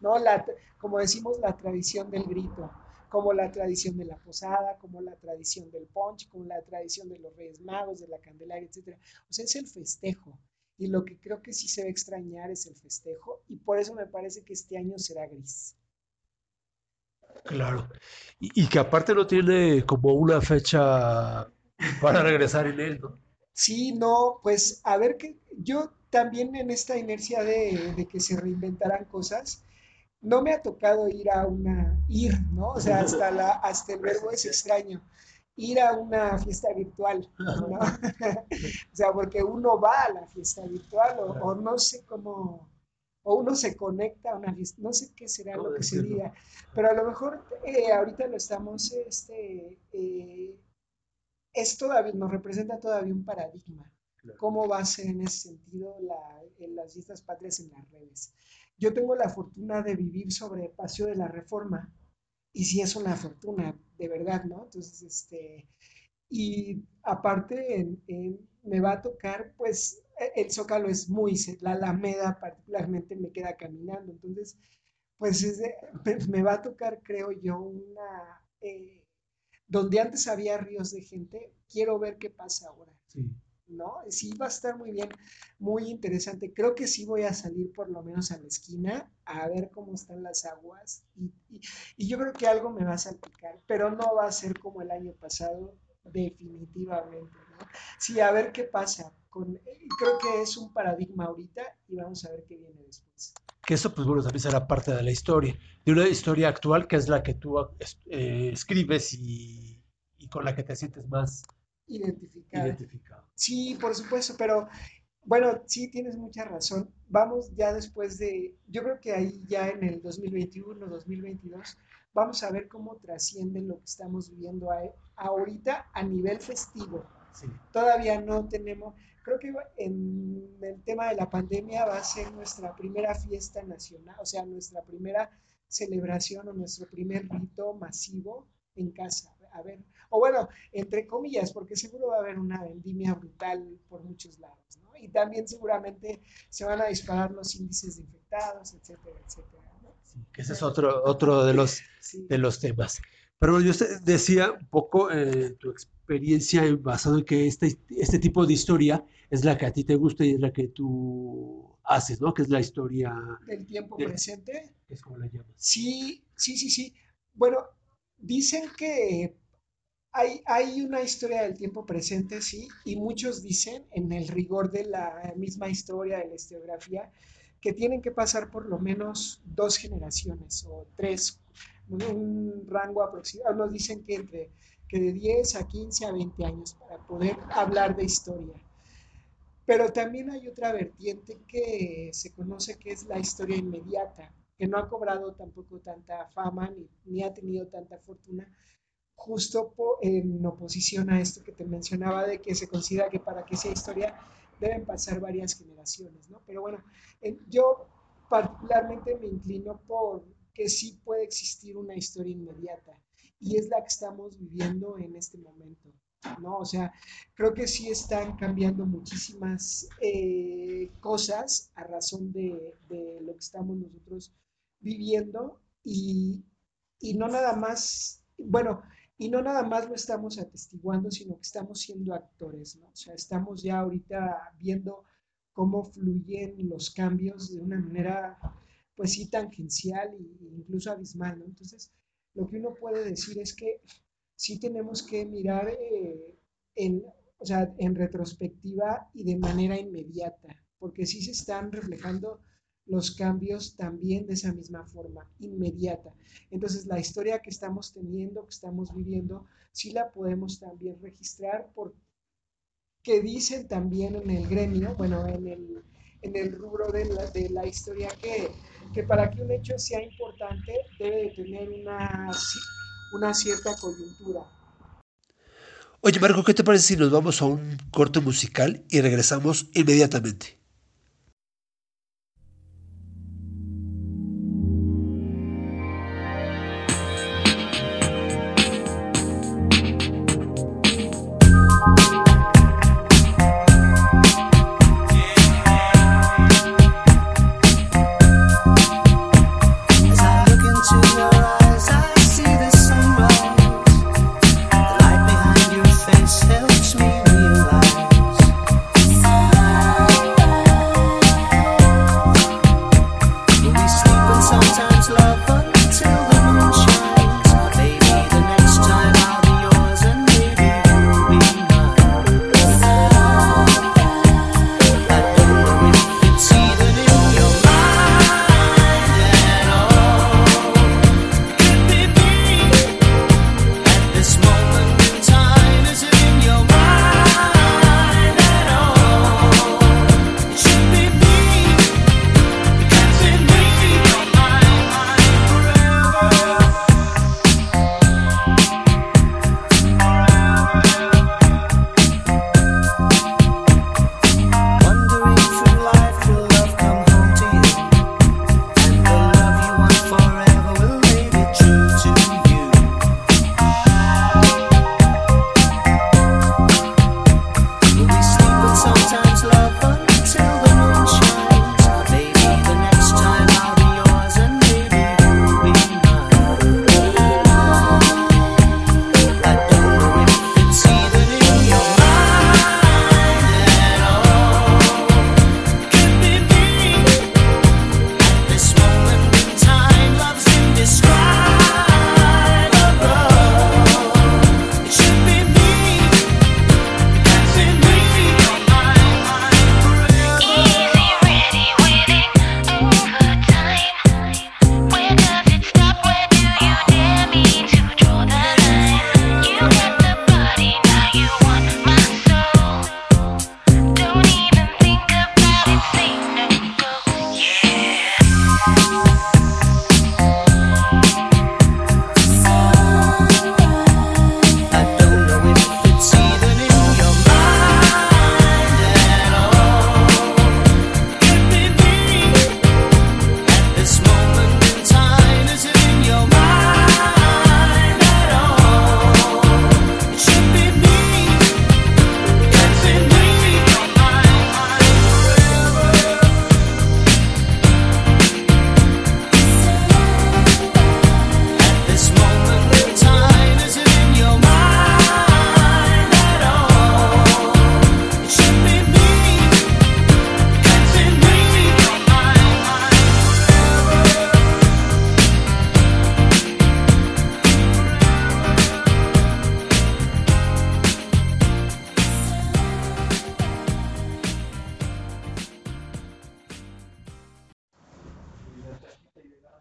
¿no? La, como decimos, la tradición del grito, como la tradición de la posada, como la tradición del punch, como la tradición de los Reyes Magos, de la Candelaria, etc. O sea, es el festejo. Y lo que creo que sí se va a extrañar es el festejo, y por eso me parece que este año será gris. Claro. Y, y, que aparte no tiene como una fecha para regresar en él, ¿no? Sí, no, pues a ver que yo también en esta inercia de, de, que se reinventarán cosas, no me ha tocado ir a una, ir, ¿no? O sea, hasta, la, hasta el verbo es extraño, ir a una fiesta virtual, ¿no? o sea, porque uno va a la fiesta virtual o, o no sé cómo o uno se conecta a una fiesta, no sé qué será lo que sería, pero a lo mejor eh, ahorita lo estamos, este, eh, es todavía, nos representa todavía un paradigma. Claro. ¿Cómo va a ser en ese sentido la, en las fiestas patrias en las redes? Yo tengo la fortuna de vivir sobre Paseo de la Reforma, y sí es una fortuna, de verdad, ¿no? Entonces, este, y aparte en, en, me va a tocar, pues, el Zócalo es muy, la Alameda particularmente me queda caminando, entonces, pues es de, me va a tocar, creo yo, una, eh, donde antes había ríos de gente, quiero ver qué pasa ahora. Sí. ¿No? Sí, va a estar muy bien, muy interesante. Creo que sí voy a salir por lo menos a la esquina a ver cómo están las aguas y, y, yo creo que algo me va a salpicar, pero no va a ser como el año pasado, definitivamente. ¿no? Sí, a ver qué pasa, con, creo que es un paradigma ahorita y vamos a ver qué viene después. Que eso, pues bueno, también será parte de la historia, de una historia actual que es la que tú eh, escribes y, y, con la que te sientes más identificado. identificado. Sí, por supuesto, pero bueno, sí tienes mucha razón. Vamos ya después de, yo creo que ahí ya en el 2021, 2022, vamos a ver cómo trasciende lo que estamos viviendo ahorita a nivel festivo. Sí. Todavía no tenemos, creo que en el tema de la pandemia va a ser nuestra primera fiesta nacional, o sea, nuestra primera celebración o nuestro primer rito masivo en casa. A ver, o bueno, entre comillas, porque seguro va a haber una vendimia brutal por muchos lados, ¿no? Y también seguramente se van a disparar los índices de infectados, etcétera, etcétera. ¿no? Sí, que ese es otro, otro de, los, sí. de los temas. Pero bueno, yo decía un poco eh, tu experiencia en- basado en que este, este tipo de historia es la que a ti te gusta y es la que tú haces, ¿no? Que es la historia, Del tiempo Del- presente. es como la llamas. Sí, sí, sí, sí. Bueno, dicen que hay, una historia del tiempo presente, sí, y muchos dicen, en el rigor de la misma historia, de la historiografía, que tienen que pasar por lo menos dos generaciones o tres, un un rango aproximado. Nos dicen que entre que de 10 a 15 a 20 años para poder hablar de historia. Pero también hay otra vertiente que se conoce que es la historia inmediata, que no ha cobrado tampoco tanta fama ni, ni ha tenido tanta fortuna, justo en oposición a esto que te mencionaba de que se considera que para que sea historia deben pasar varias generaciones, ¿no? Pero bueno, en- yo particularmente me inclino por que sí puede existir una historia inmediata y es la que estamos viviendo en este momento, ¿no? O sea, creo que sí están cambiando muchísimas eh, cosas a razón de, de lo que estamos nosotros viviendo y, y no nada más, bueno, y no nada más lo estamos atestiguando, sino que estamos siendo actores, ¿no? O sea, estamos ya ahorita viendo cómo fluyen los cambios de una manera, pues sí, tangencial e incluso abismal, ¿no? Entonces, lo que uno puede decir es que sí tenemos que mirar eh, o sea, en retrospectiva y de manera inmediata, porque sí se están reflejando los cambios también de esa misma forma, inmediata. Entonces, la historia que estamos teniendo, que estamos viviendo, sí la podemos también registrar porque dicen también en el gremio, bueno, en el, en el rubro de la, de la historia, que, que para que un hecho sea importante debe de tener una, una cierta coyuntura. Oye, Marco, ¿qué te parece si nos vamos a un corte musical y regresamos inmediatamente?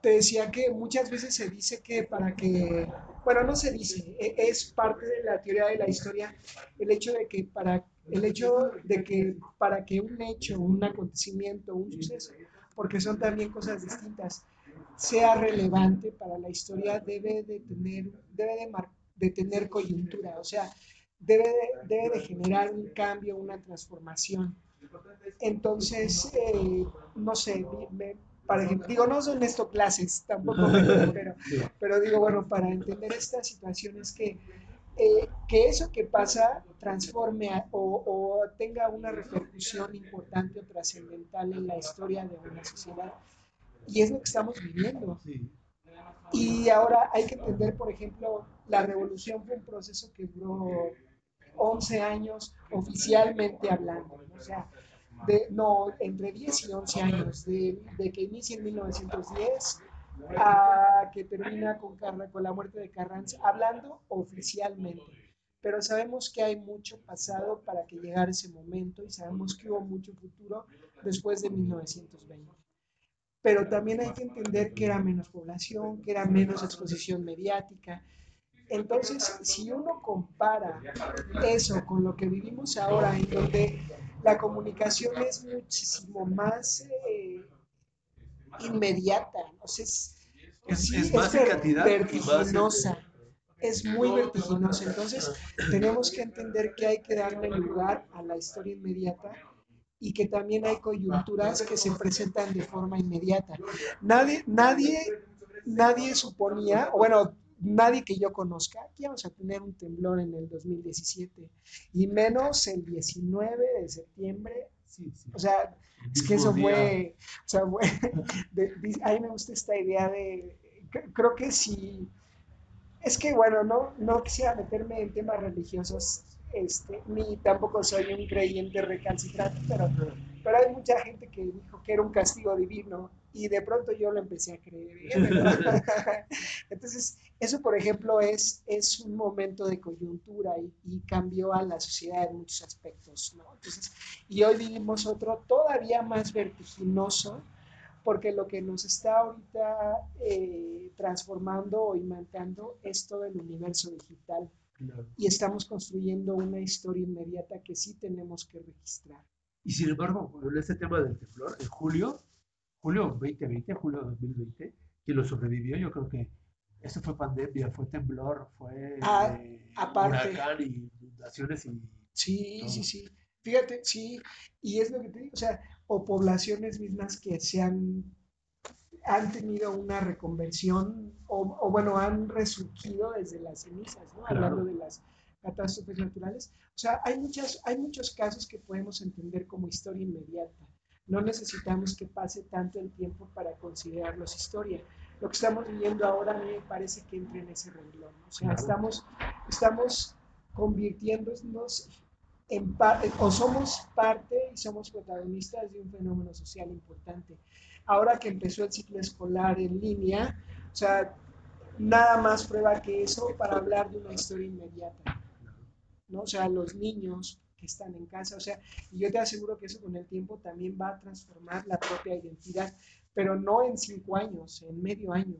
Te decía que muchas veces se dice que para que, bueno, no se dice, e- es parte de la teoría de la historia el hecho de que para el hecho de que para que un hecho, un acontecimiento, un suceso, porque son también cosas distintas, sea relevante para la historia debe de tener debe de, mar- de tener coyuntura, o sea, debe de, debe de generar un cambio, una transformación. Entonces, eh, no sé, me- para digo, no son esto clases, tampoco, pero, pero digo, bueno, para entender estas situaciones que, eh, que eso que pasa transforme a- o, o tenga una repercusión importante o trascendental en la historia de una sociedad. Y es lo que estamos viviendo. Y ahora hay que entender, por ejemplo, la revolución fue un proceso que duró 11 años oficialmente hablando, ¿no? o sea, de, no, entre 10 y 11 años, de, de que inicia en 1910 a que termina con, con la muerte de Carranza, hablando oficialmente. Pero sabemos que hay mucho pasado para que llegara ese momento y sabemos que hubo mucho futuro después de 1920 pero también hay que entender que era menos población, que era menos exposición mediática. Entonces, si uno compara eso con lo que vivimos ahora, en donde la comunicación es muchísimo más eh, inmediata, no sé, es, Es- sí, es más en cantidad en- vertiginosa, es muy vertiginosa. Entonces, tenemos que entender que hay que darle lugar a la historia inmediata y que también hay coyunturas que se presentan de forma inmediata. Nadie, nadie, nadie suponía, bueno, nadie que yo conozca, que íbamos a tener un temblor en el 2017, y menos el 19 de septiembre. Sí, sí. O sea, es que eso fue, o sea, fue- de- de- a mí me gusta esta idea de, cre- creo que si, es que bueno, no, no quisiera meterme en temas religiosos, este, ni tampoco soy un creyente recalcitrante, pero, pero hay mucha gente que dijo que era un castigo divino y de pronto yo lo empecé a creer. ¿verdad? Entonces, eso por ejemplo es, es un momento de coyuntura y, y cambió a la sociedad en muchos aspectos, ¿no? Entonces, y hoy vivimos otro todavía más vertiginoso, porque lo que nos está ahorita eh, transformando o imantando es todo el universo digital Claro. y estamos construyendo una historia inmediata que sí tenemos que registrar. Y sin embargo, en este tema del temblor, en julio, julio 2020, julio 2020, quien lo sobrevivió, yo creo que eso fue pandemia, fue temblor, fue Ah, eh, aparte. huracán y inundaciones y Sí, Todo. sí, sí. Fíjate, sí, y es lo que te digo, o sea, o poblaciones mismas que se han, han tenido una reconversión, o, o bueno, han resurgido desde las cenizas, ¿no? Claro. Hablando de las catástrofes naturales. O sea, hay, muchas, hay muchos casos que podemos entender como historia inmediata. No necesitamos que pase tanto el tiempo para considerarlos historia. Lo que estamos viviendo ahora a mí me parece que entra en ese renglón. ¿no? O sea, Claro. estamos, estamos convirtiéndonos en o somos parte y somos protagonistas de un fenómeno social importante. Ahora que empezó el ciclo escolar en línea, o sea, nada más prueba que eso para hablar de una historia inmediata, ¿no? O sea, los niños que están en casa, o sea, y yo te aseguro que eso con el tiempo también va a transformar la propia identidad, pero no en cinco años, en medio año,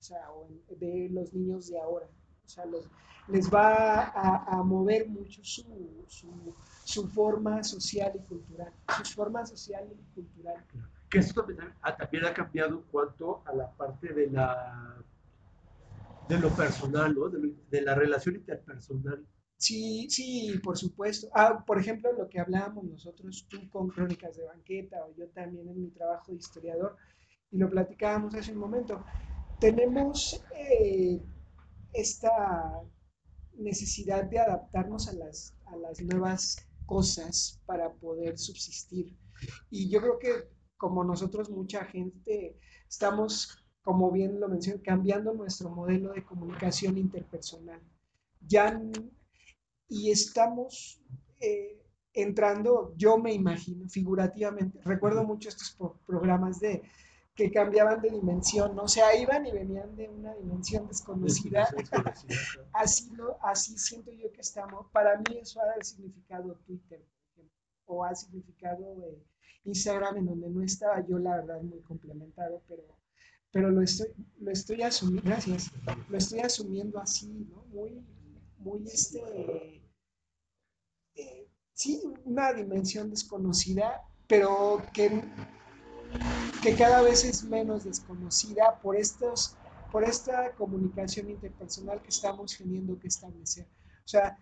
o sea, o en- de los niños de ahora, o sea, los, les va a, a mover mucho su, su, su forma social y cultural, su forma social y cultural. que esto también ha, también ha cambiado en cuanto a la parte de la de lo personal, ¿no? de, de la relación interpersonal. Sí, sí, por supuesto. Ah, por ejemplo, lo que hablábamos nosotros, tú con Crónicas de Banqueta o yo también en mi trabajo de historiador, y lo platicábamos hace un momento, tenemos eh, esta necesidad de adaptarnos a las, a las nuevas cosas para poder subsistir. Y yo creo que como nosotros, mucha gente, estamos, como bien lo mencioné, cambiando nuestro modelo de comunicación interpersonal. Ya, y estamos eh, entrando, yo me imagino, figurativamente, recuerdo mucho estos pro- programas de que cambiaban de dimensión, ¿no? o sea, iban y venían de una dimensión desconocida así, lo, así siento yo que estamos. Para mí eso ha significado Twitter, o ha significado eh, Instagram, en donde no estaba yo, la verdad, muy complementado, pero, pero lo estoy, lo estoy asumiendo, gracias, lo estoy asumiendo así, ¿no? Muy, muy este, eh, sí, una dimensión desconocida, pero que, que cada vez es menos desconocida por estos, por esta comunicación interpersonal que estamos teniendo que establecer. O sea,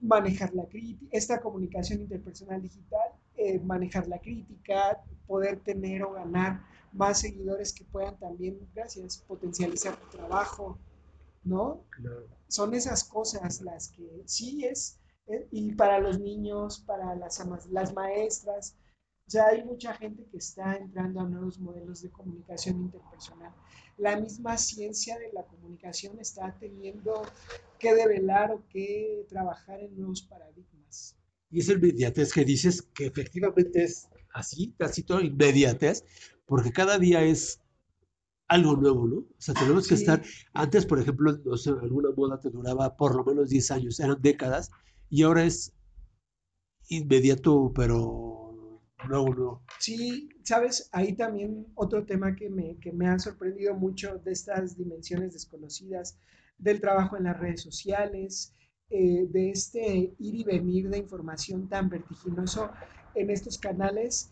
manejar la crítica, esta comunicación interpersonal digital, eh, manejar la crítica, poder tener o ganar más seguidores que puedan también, gracias, potencializar tu trabajo, ¿no? Claro. Son esas cosas las que sí es, eh, y para los niños, para las, amas- las maestras, o sea, hay mucha gente que está entrando a nuevos modelos de comunicación interpersonal. La misma ciencia de la comunicación está teniendo que develar o que trabajar en nuevos paradigmas. Y es el inmediatez que dices que efectivamente es así, casi todo inmediatez, porque cada día es algo nuevo, ¿no? O sea, tenemos que Sí. estar, antes, por ejemplo, no sé, alguna moda te duraba por lo menos 10 años, eran décadas, y ahora es inmediato, pero nuevo, nuevo. Sí, sabes, ahí también otro tema que me, que me ha sorprendido mucho de estas dimensiones desconocidas del trabajo en las redes sociales, eh, de este ir y venir de información tan vertiginoso en estos canales.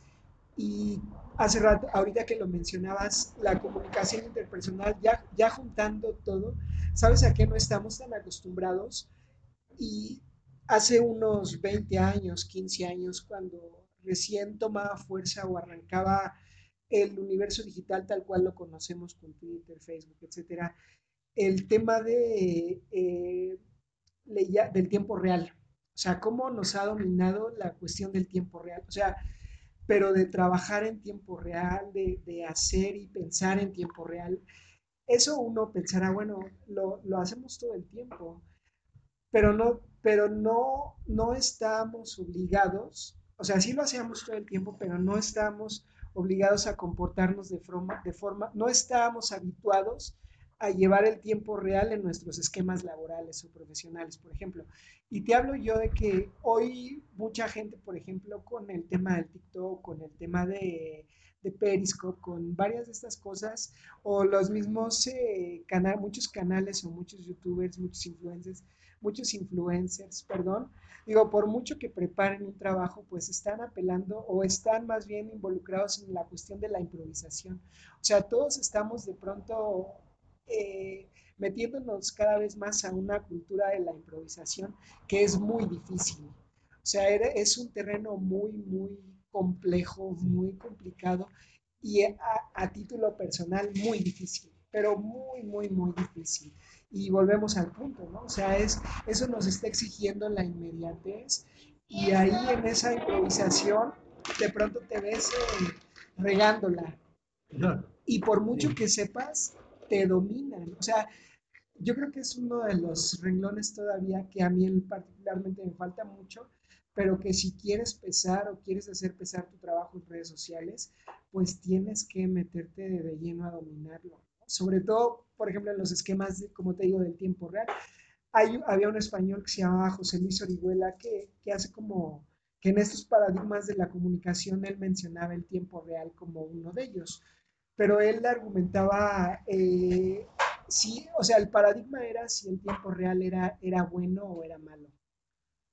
Y hace rato, ahorita que lo mencionabas, la comunicación interpersonal, ya, ya juntando todo, ¿sabes a qué no estamos tan acostumbrados? Y hace unos 20 años, 15 años, cuando recién tomaba fuerza o arrancaba el universo digital tal cual lo conocemos con Twitter, Facebook, etcétera, el tema de, eh, del tiempo real. O sea, cómo nos ha dominado la cuestión del tiempo real. O sea, pero de trabajar en tiempo real, de, de hacer y pensar en tiempo real. Eso uno pensará, bueno, lo, lo hacemos todo el tiempo, pero no, pero no, no estamos obligados, o sea, sí lo hacíamos todo el tiempo, pero no estamos obligados a comportarnos de forma, de forma, no estábamos habituados a llevar el tiempo real en nuestros esquemas laborales o profesionales, por ejemplo. Y te hablo yo de que hoy mucha gente, por ejemplo, con el tema del TikTok, con el tema de, de Periscope, con varias de estas cosas, o los mismos eh, canales, muchos canales o muchos youtubers, muchos influencers, muchos influencers, perdón, digo, por mucho que preparen un trabajo, pues están apelando o están más bien involucrados en la cuestión de la improvisación. O sea, todos estamos de pronto eh, metiéndonos cada vez más a una cultura de la improvisación que es muy difícil. O sea, es un terreno muy, muy complejo, muy complicado y a, a título personal muy difícil, pero muy, muy, muy difícil. Y volvemos al punto, ¿no? O sea, es, eso nos está exigiendo la inmediatez y ahí en esa improvisación de pronto te ves eh, regándola y por mucho que sepas, te dominan. O sea, yo creo que es uno de los renglones todavía que a mí en particularmente me falta mucho, pero que si quieres pesar o quieres hacer pesar tu trabajo en redes sociales, pues tienes que meterte de, lleno a dominarlo. Sobre todo, por ejemplo, en los esquemas, de, como te digo, del tiempo real. Hay, había un español que se llamaba José Luis Orihuela que, que hace como que en estos paradigmas de la comunicación él mencionaba el tiempo real como uno de ellos pero él argumentaba, eh, sí, o sea, el paradigma era si el tiempo real era, era bueno o era malo,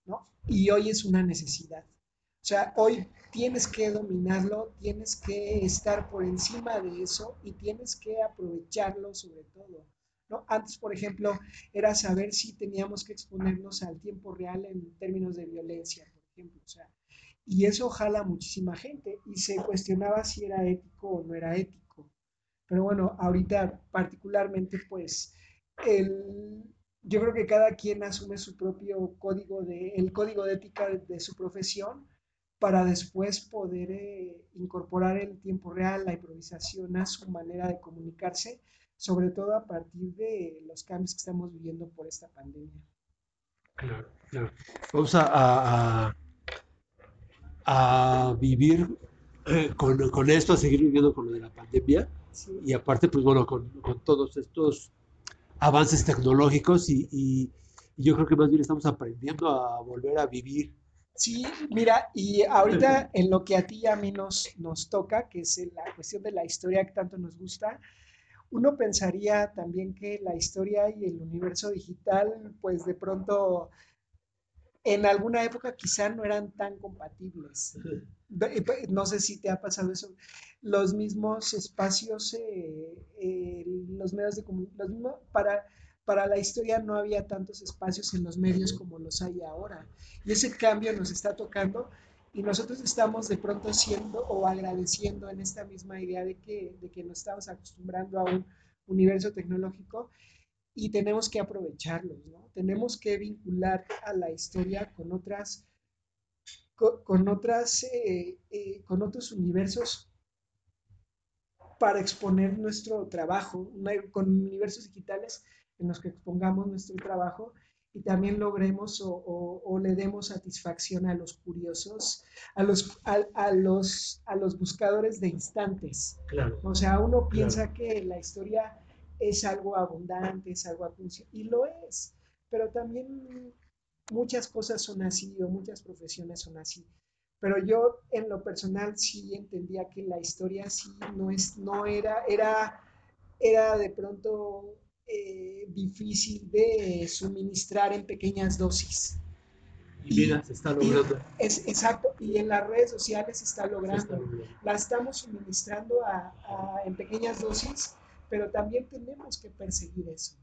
¿no? Y hoy es una necesidad. O sea, hoy tienes que dominarlo, tienes que estar por encima de eso y tienes que aprovecharlo sobre todo. ¿no? Antes, por ejemplo, era saber si teníamos que exponernos al tiempo real en términos de violencia, por ejemplo. O sea, y eso jala muchísima gente y se cuestionaba si era ético o no era ético. Pero bueno, ahorita particularmente pues el, yo creo que cada quien asume su propio código de, el código de ética de, su profesión para después poder eh, incorporar el tiempo real, la improvisación a su manera de comunicarse, sobre todo a partir de los cambios que estamos viviendo por esta pandemia. Claro, claro. Vamos a- a vivir eh, con, con esto, a seguir viviendo con lo de la pandemia Sí. y aparte, pues bueno, con, con todos estos avances tecnológicos y, y- y yo creo que más bien estamos aprendiendo a volver a vivir. Sí, mira, y ahorita en lo que a ti y a mí nos, nos toca, que es la cuestión de la historia que tanto nos gusta, uno pensaría también que la historia y el universo digital, pues de pronto en alguna época quizá no eran tan compatibles. No sé si te ha pasado eso. Los mismos espacios, eh, eh, los medios de comunicación, para, para la historia no había tantos espacios en los medios como los hay ahora. Y ese cambio nos está tocando y nosotros estamos de pronto siendo o agradeciendo en esta misma idea de que, de que nos estamos acostumbrando a un universo tecnológico y tenemos que aprovecharlos, ¿no? Tenemos que vincular a la historia con otras, co- con, otras, eh, eh, con otros universos para exponer nuestro trabajo, una- con universos digitales en los que expongamos nuestro trabajo y también logremos o, o- o le demos satisfacción a los curiosos, a los, a, a los, a los buscadores de instantes. Claro. O sea, uno piensa que la historia es algo abundante, es algo acucio, y lo es, pero también muchas cosas son así o muchas profesiones son así. Pero yo en lo personal sí entendía que la historia sí no, es, no era, era, era de pronto eh, difícil de suministrar en pequeñas dosis. Y mira, se está logrando. Es exacto, y en las redes sociales se está se está logrando logrando. la estamos suministrando a- a- en pequeñas dosis, pero también tenemos que perseguir eso,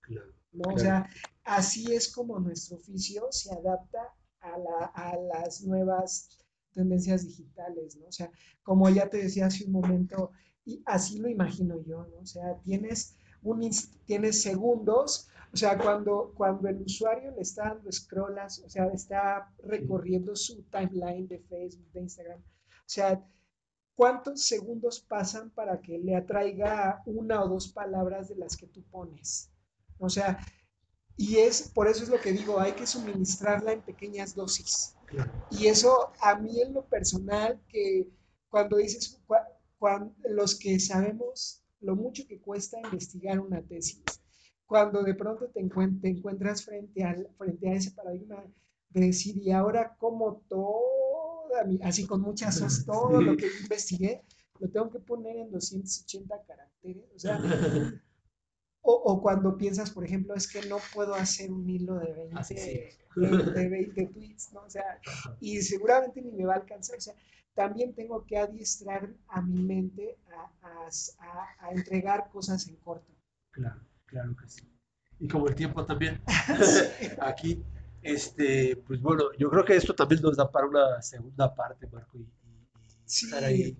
Claro. ¿no? O Claro. sea, así es como nuestro oficio se adapta a, la- a las nuevas tendencias digitales, ¿no? O sea, como ya te decía hace un momento, y así lo imagino yo, ¿no? O sea, tienes, un, tienes segundos, o sea, cuando, cuando el usuario le está dando scrollas, o sea, está recorriendo su timeline de Facebook, de Instagram, o sea, ¿cuántos segundos pasan para que le atraiga una o dos palabras de las que tú pones? O sea, y es, por eso es lo que digo, hay que suministrarla en pequeñas dosis. Claro. Y eso a mí en lo personal, que cuando dices, cua- los que sabemos lo mucho que cuesta investigar una tesis, cuando de pronto te, encuent- te encuentras frente, al, frente a ese paradigma de decir, y ahora como toda mi, así con muchas os, todo lo que investigué, lo tengo que poner en 280 caracteres, o sea, o, o cuando piensas, por ejemplo, es que no puedo hacer un hilo de 20, Así es. de, de 20 tweets, ¿no? O sea, y seguramente ni me va a alcanzar. O sea, también tengo que adiestrar a mi mente a, a- a- a entregar cosas en corto. Claro, claro que sí. Y como el tiempo también, aquí, este, pues bueno, yo creo que esto también nos da para una segunda parte, Marco, y, y- y Sí. estar ahí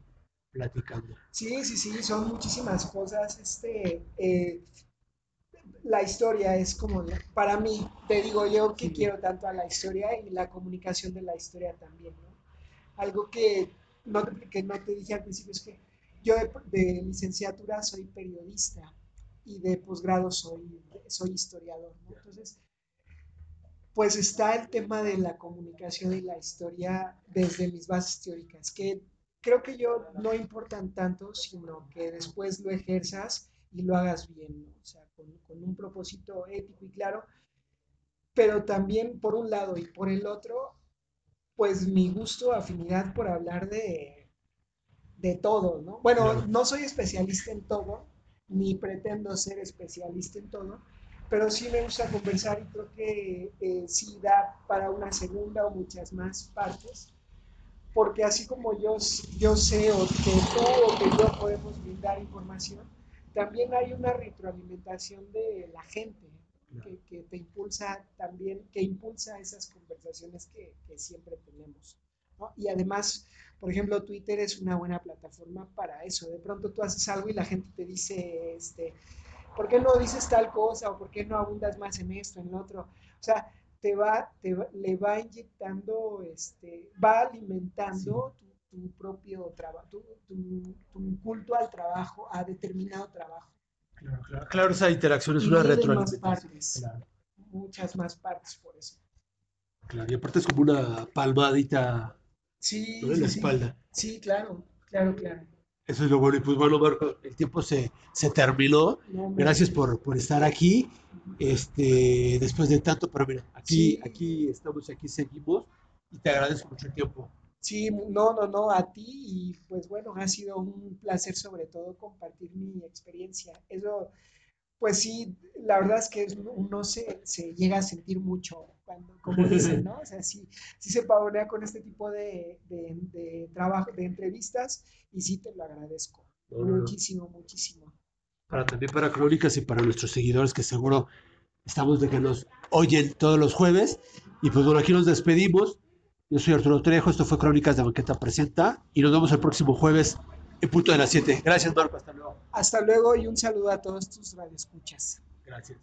platicando. Sí, sí, sí, son muchísimas cosas. Este, eh, la historia es como, para mí, te digo yo que Sí. quiero tanto a la historia y la comunicación de la historia también, ¿no? Algo que no, te- que no te dije al principio es que yo de, de licenciatura soy periodista y de posgrado soy, soy historiador, ¿no? Entonces, pues está el tema de la comunicación y la historia desde mis bases teóricas, que creo que yo no importan tanto, sino que después lo ejerzas y lo hagas bien, ¿no? O sea, con, con un propósito ético y claro, pero también por un lado y por el otro, pues mi gusto, afinidad por hablar de, de todo, ¿no? Bueno, no soy especialista en todo, ni pretendo ser especialista en todo, pero sí me gusta conversar y creo que eh, sí da para una segunda o muchas más partes porque así como yo, yo sé o que tú o que yo podemos brindar información, también hay una retroalimentación de la gente que, que te impulsa también, que impulsa esas conversaciones que, que siempre tenemos. ¿no? Y además, por ejemplo, Twitter es una buena plataforma para eso. De pronto tú haces algo y la gente te dice, este, ¿por qué no dices tal cosa? ¿O por qué no abundas más en esto, en lo otro? O sea, te va, te va- le va inyectando, este, va alimentando tu, tu propio trabajo, tu, tu- tu culto al trabajo, a determinado trabajo. Claro, claro. Claro, esa interacción es Y una más retroalimentación. partes. Claro, Muchas más partes por eso. claro. Y aparte es como una palmadita Sí, ¿no? en sí, la sí. espalda. Sí, claro, claro, claro. Eso es lo bueno. Y pues bueno, Marco, el tiempo se, se terminó. Gracias por, por estar aquí. Este, después de tanto, pero mira, aquí, Sí. aquí estamos, aquí seguimos y te agradezco mucho el tiempo. Sí, no, no, no, a ti y pues bueno, ha sido un placer sobre todo compartir mi experiencia. Eso, pues sí, la verdad es que uno se, se llega a sentir mucho cuando, como dicen, ¿no? O sea, sí, sí se pavonea con este tipo de, de, de trabajo, de entrevistas y sí te lo agradezco. Muchísimo, muchísimo. Para, también para Crónicas y para nuestros seguidores que seguro estamos de que nos oyen todos los jueves. Y pues bueno, aquí nos despedimos. Yo soy Arturo Trejo, esto fue Crónicas de Banqueta Presenta y nos vemos el próximo jueves en punto de las 7. Gracias, Marco, hasta luego. Hasta luego y un saludo a todos tus radioescuchas. Gracias.